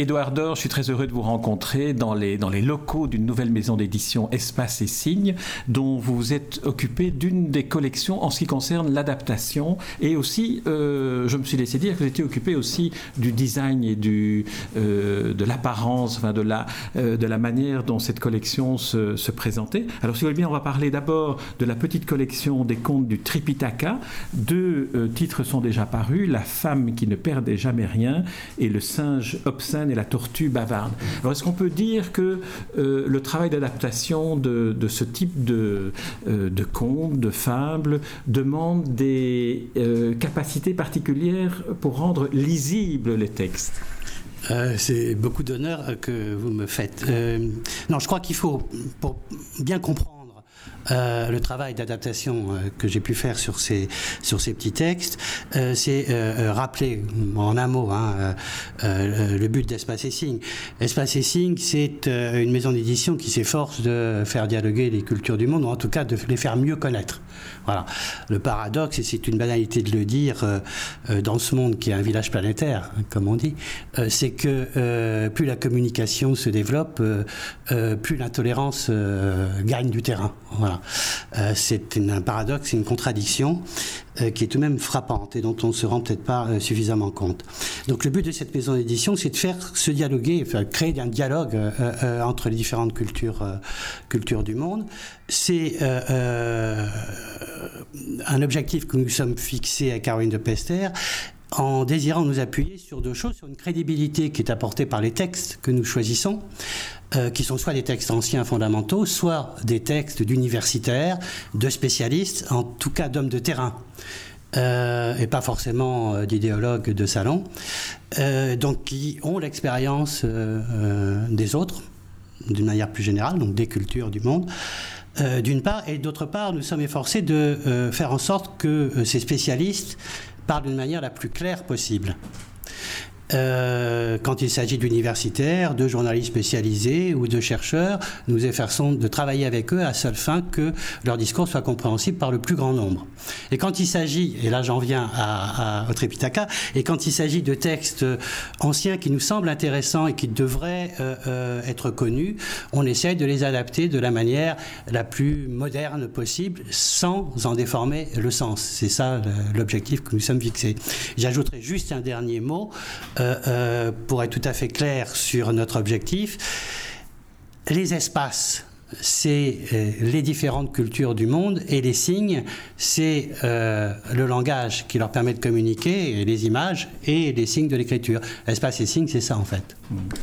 Édouard Dor, je suis très heureux de vous rencontrer dans les, locaux d'une nouvelle maison d'édition Espace et Signes, dont vous vous êtes occupé d'une des collections en ce qui concerne l'adaptation. Et aussi, euh, je me suis laissé dire que vous étiez occupé aussi du design et du, euh, de l'apparence, enfin de, la, euh, de la manière dont cette collection se, se présentait. Alors, si vous voulez bien, on va parler d'abord de la petite collection des contes du Tripitaka. Deux titres sont déjà parus La femme qui ne perdait jamais rien et Le singe obscène et la tortue bavarde. Alors est-ce qu'on peut dire que euh, le travail d'adaptation de, ce type de, euh, de contes, de fables, demande des euh, capacités particulières pour rendre lisibles les textes? C'est beaucoup d'honneur que vous me faites. non, je crois qu'il faut, pour bien comprendre euh, le travail d'adaptation euh, que j'ai pu faire sur ces, sur ces petits textes, euh, c'est rappeler en un mot hein, le but d'Espace et Signe. Espace et Signe, c'est une maison d'édition qui s'efforce de faire dialoguer les cultures du monde, ou en tout cas de les faire mieux connaître. Voilà. Le paradoxe, et c'est une banalité de le dire dans ce monde qui est un village planétaire, comme on dit, c'est que plus la communication se développe, plus l'intolérance gagne du terrain. Euh, c'est un paradoxe, une contradiction euh, qui est tout de même frappante et dont on ne se rend peut-être pas euh, suffisamment compte. Donc le but de cette maison d'édition, c'est de faire se dialoguer, créer un dialogue entre les différentes cultures, cultures du monde. C'est un objectif que nous sommes fixés à Caroline de Pester en désirant nous appuyer sur deux choses, sur une crédibilité qui est apportée par les textes que nous choisissons, euh, qui sont soit des textes anciens fondamentaux, soit des textes d'universitaires, de spécialistes, en tout cas d'hommes de terrain. Euh, et pas forcément euh, d'idéologues de salon, donc qui ont l'expérience des autres, d'une manière plus générale, donc des cultures du monde, d'une part, et d'autre part, nous sommes efforcés de faire en sorte que ces spécialistes parle d'une manière la plus claire possible. Euh, quand il s'agit d'universitaires, de journalistes spécialisés ou de chercheurs, nous efforçons de travailler avec eux à seule fin que leur discours soit compréhensible par le plus grand nombre. Et quand il s'agit, et là j'en viens à, à, au Tripitaka, et quand il s'agit de textes anciens qui nous semblent intéressants et qui devraient euh, euh, être connus, on essaye de les adapter de la manière la plus moderne possible sans en déformer le sens. C'est ça l'objectif que nous sommes fixés. J'ajouterai juste un dernier mot. Euh, euh, pour être tout à fait clair sur notre objectif, les espaces c'est euh, les différentes cultures du monde et les signes, c'est euh, le langage qui leur permet de communiquer, et les images et les signes de l'écriture. Espace et signes, c'est ça en fait?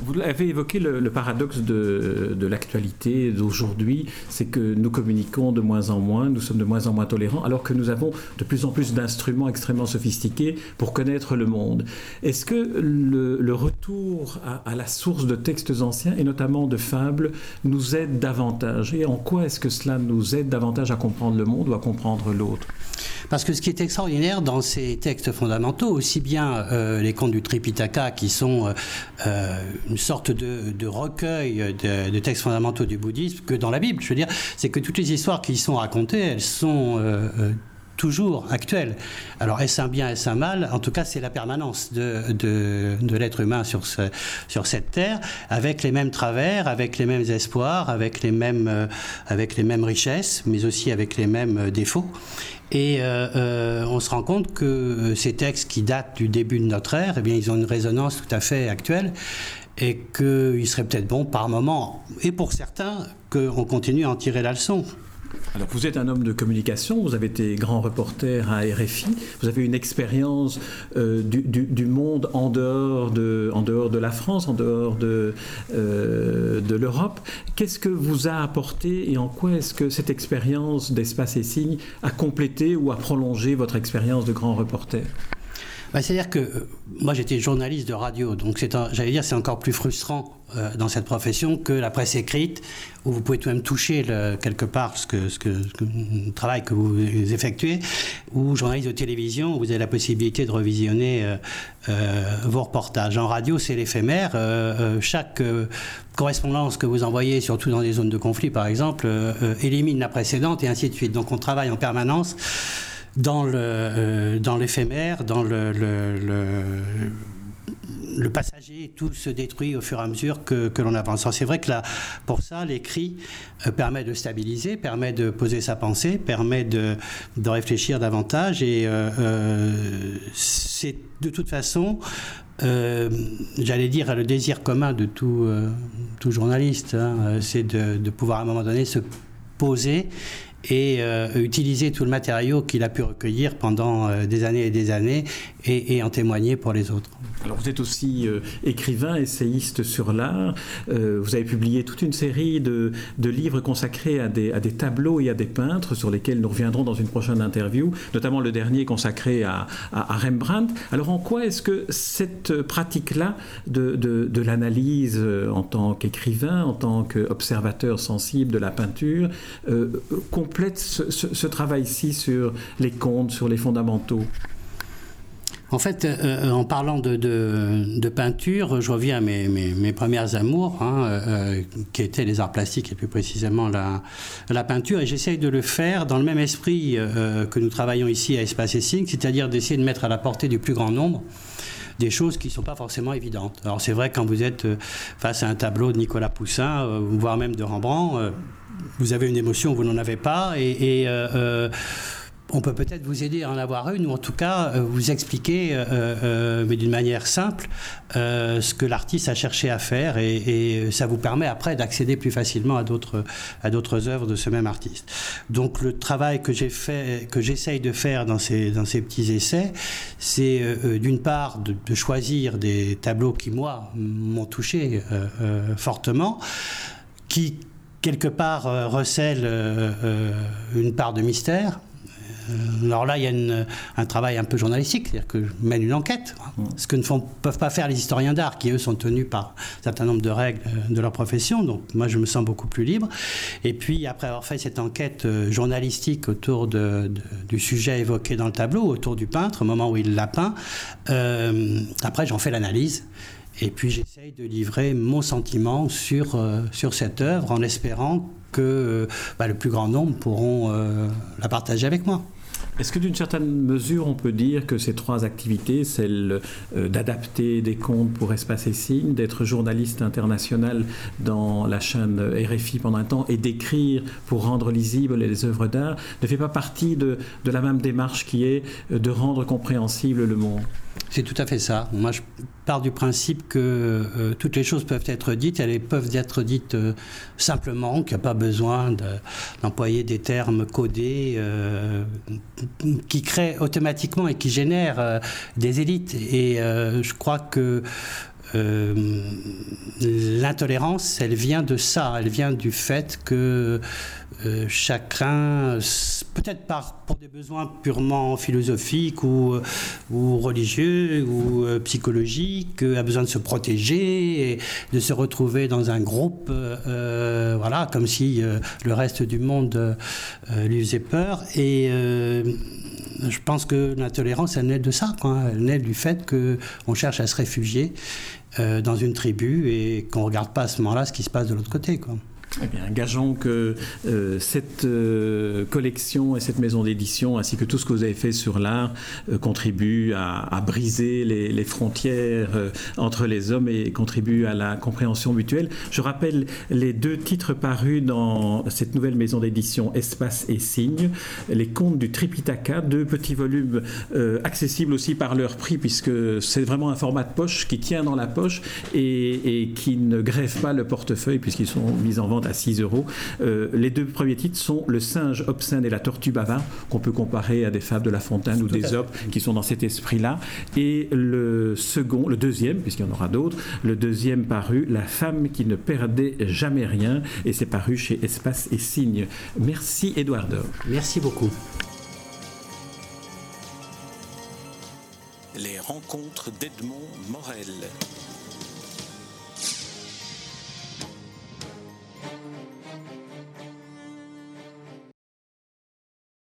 Vous avez évoqué le, paradoxe de, de l'actualité d'aujourd'hui, c'est que nous communiquons de moins en moins, nous sommes de moins en moins tolérants, alors que nous avons de plus en plus d'instruments extrêmement sophistiqués pour connaître le monde. Est-ce que le, retour à, à la source de textes anciens, et notamment de fables, nous aide davantage et en quoi est-ce que cela nous aide davantage à comprendre le monde ou à comprendre l'autre? Parce que ce qui est extraordinaire dans ces textes fondamentaux, aussi bien euh, les contes du Tripitaka, qui sont euh, euh, une sorte de, recueil de, textes fondamentaux du bouddhisme, que dans la Bible, je veux dire, c'est que toutes les histoires qui y sont racontées, elles sont toujours actuel. Alors est-ce un bien, est-ce un mal? En tout cas, c'est la permanence de, l'être humain sur, ce, sur cette terre, avec les mêmes travers, avec les mêmes espoirs, avec les mêmes, euh, richesses, mais aussi avec les mêmes euh, défauts. Et euh, on se rend compte que ces textes qui datent du début de notre ère, eh bien, ils ont une résonance tout à fait actuelle et qu'il serait peut-être bon par moment, et pour certains, qu'on continue à en tirer la leçon. Alors vous êtes un homme de communication, vous avez été grand reporter à RFI, vous avez une expérience euh, du, monde en dehors, de, en dehors de la France, en dehors de, euh, de l'Europe. Qu'est-ce que vous a apporté et en quoi est-ce que cette expérience d'espace et signes a complété ou a prolongé votre expérience de grand reporter? Bah, C'est-à-dire que euh, moi j'étais journaliste de radio, donc j'allais dire c'est encore plus frustrant euh, dans cette profession que la presse écrite, où vous pouvez tout de même toucher quelque part ce que, ce que, le travail que vous effectuez, ou journaliste de télévision, où vous avez la possibilité de revisionner euh, vos reportages. En radio, c'est l'éphémère. chaque correspondance que vous envoyez, surtout dans des zones de conflit par exemple, élimine la précédente et ainsi de suite. Donc on travaille en permanence euh, dans l'éphémère, dans le, passager, tout se détruit au fur et à mesure que, que l'on avance. C'est vrai que pour ça, l'écrit euh, permet de stabiliser, permet de poser sa pensée, permet de, réfléchir davantage et euh, c'est de toute façon j'allais dire, le désir commun de tout, journaliste, hein, c'est de, pouvoir à un moment donné se poser et euh, utiliser tout le matériau qu'il a pu recueillir pendant euh, des années et des années et, en témoigner pour les autres. Alors vous êtes aussi euh, écrivain, essayiste sur l'art. vous avez publié toute une série de, livres consacrés à des, tableaux et à des peintres sur lesquels nous reviendrons dans une prochaine interview, notamment le dernier consacré à, Rembrandt. Alors en quoi est-ce que cette pratique-là de, de, l'analyse en tant qu'écrivain, en tant qu'observateur sensible de la peinture, complète ce, travail-ci sur les comptes, sur les fondamentaux en fait, euh, euh, en parlant de, peinture, je reviens à mes, mes, premières amours, hein, euh, qui étaient les arts plastiques et plus précisément la, peinture, et j'essaye de le faire dans le même esprit que nous travaillons ici à Espace et c'est-à-dire d'essayer de mettre à la portée du plus grand nombre des choses qui ne sont pas forcément évidentes. Alors c'est vrai quand vous êtes face à un tableau de Nicolas Poussin, voire même de Rembrandt, vous avez une émotion, vous n'en avez pas, et, euh, euh, on peut peut-être vous aider à en avoir une, ou en tout cas euh, vous expliquer, mais d'une manière simple, ce que l'artiste a cherché à faire, et, ça vous permet après d'accéder plus facilement à d'autres œuvres de ce même artiste. Donc le travail que j'ai fait, que j'essaye de faire dans ces dans ces petits essais, c'est d'une part de, de, choisir des tableaux qui moi m'ont touché fortement, qui quelque part euh, recèle euh, euh, une part de mystère. Alors là, il y a un travail un peu journalistique, c'est-à-dire que je mène une enquête, mm. ce que ne font, peuvent pas faire les historiens d'art, qui eux sont tenus par un certain nombre de règles de leur profession. Donc moi, je me sens beaucoup plus libre. Et puis, après avoir fait cette enquête journalistique autour de, du sujet évoqué dans le tableau, autour du peintre, au moment où il l'a peint, après, j'en fais l'analyse. Et puis j'essaye de livrer mon sentiment sur, euh, sur cette œuvre en espérant que euh, bah, le plus grand nombre pourront euh, la partager avec moi. Est-ce que d'une certaine mesure, on peut dire que ces trois activités, celle d'adapter des comptes pour Espace et Signes, d'être journaliste international dans la chaîne RFI pendant un temps et d'écrire pour rendre lisibles les œuvres d'art, ne fait pas partie de, de la même démarche qui est de rendre compréhensible le monde? C'est tout à fait ça. Moi, je pars du principe que euh, toutes les choses peuvent être dites, elles peuvent être dites euh, simplement, qu'il n'y a pas besoin d'employer des termes codés euh, qui créent automatiquement et qui génèrent des élites. Et je crois que l'intolérance, elle vient de ça, elle vient du fait que euh, chacun, peut-être pour des besoins purement philosophiques ou, euh, ou religieux ou euh, psychologiques, a besoin de se protéger et de se retrouver dans un groupe, voilà, comme si le reste du monde lui faisait peur. Et je pense que l'intolérance, elle naît de ça, quoi. elle naît du fait qu'on cherche à se réfugier dans une tribu et qu'on ne regarde pas à ce moment-là ce qui se passe de l'autre côté. Quoi. Eh bien, gageons que euh, cette euh, collection et cette maison d'édition, ainsi que tout ce que vous avez fait sur l'art, euh, contribuent à, briser les, frontières entre les hommes et contribuent à la compréhension mutuelle. Je rappelle les deux titres parus dans cette nouvelle maison d'édition Espace et Signes, les contes du Tripitaka, deux petits volumes accessibles aussi par leur prix, puisque c'est vraiment un format de poche qui tient dans la poche et, et qui ne grève pas le portefeuille, puisqu'ils sont mis en vente à 6 euros. Euh, les deux premiers titres sont Le singe obscène et la tortue bavard, qu'on peut comparer à des fables de La Fontaine ou des Opes qui sont dans cet esprit-là. Et le second, le deuxième, puisqu'il y en aura d'autres, le deuxième paru, La femme qui ne perdait jamais rien, et c'est paru chez Espace et Signes. Merci Edouard Merci beaucoup. Les rencontres d'Edmond Morel.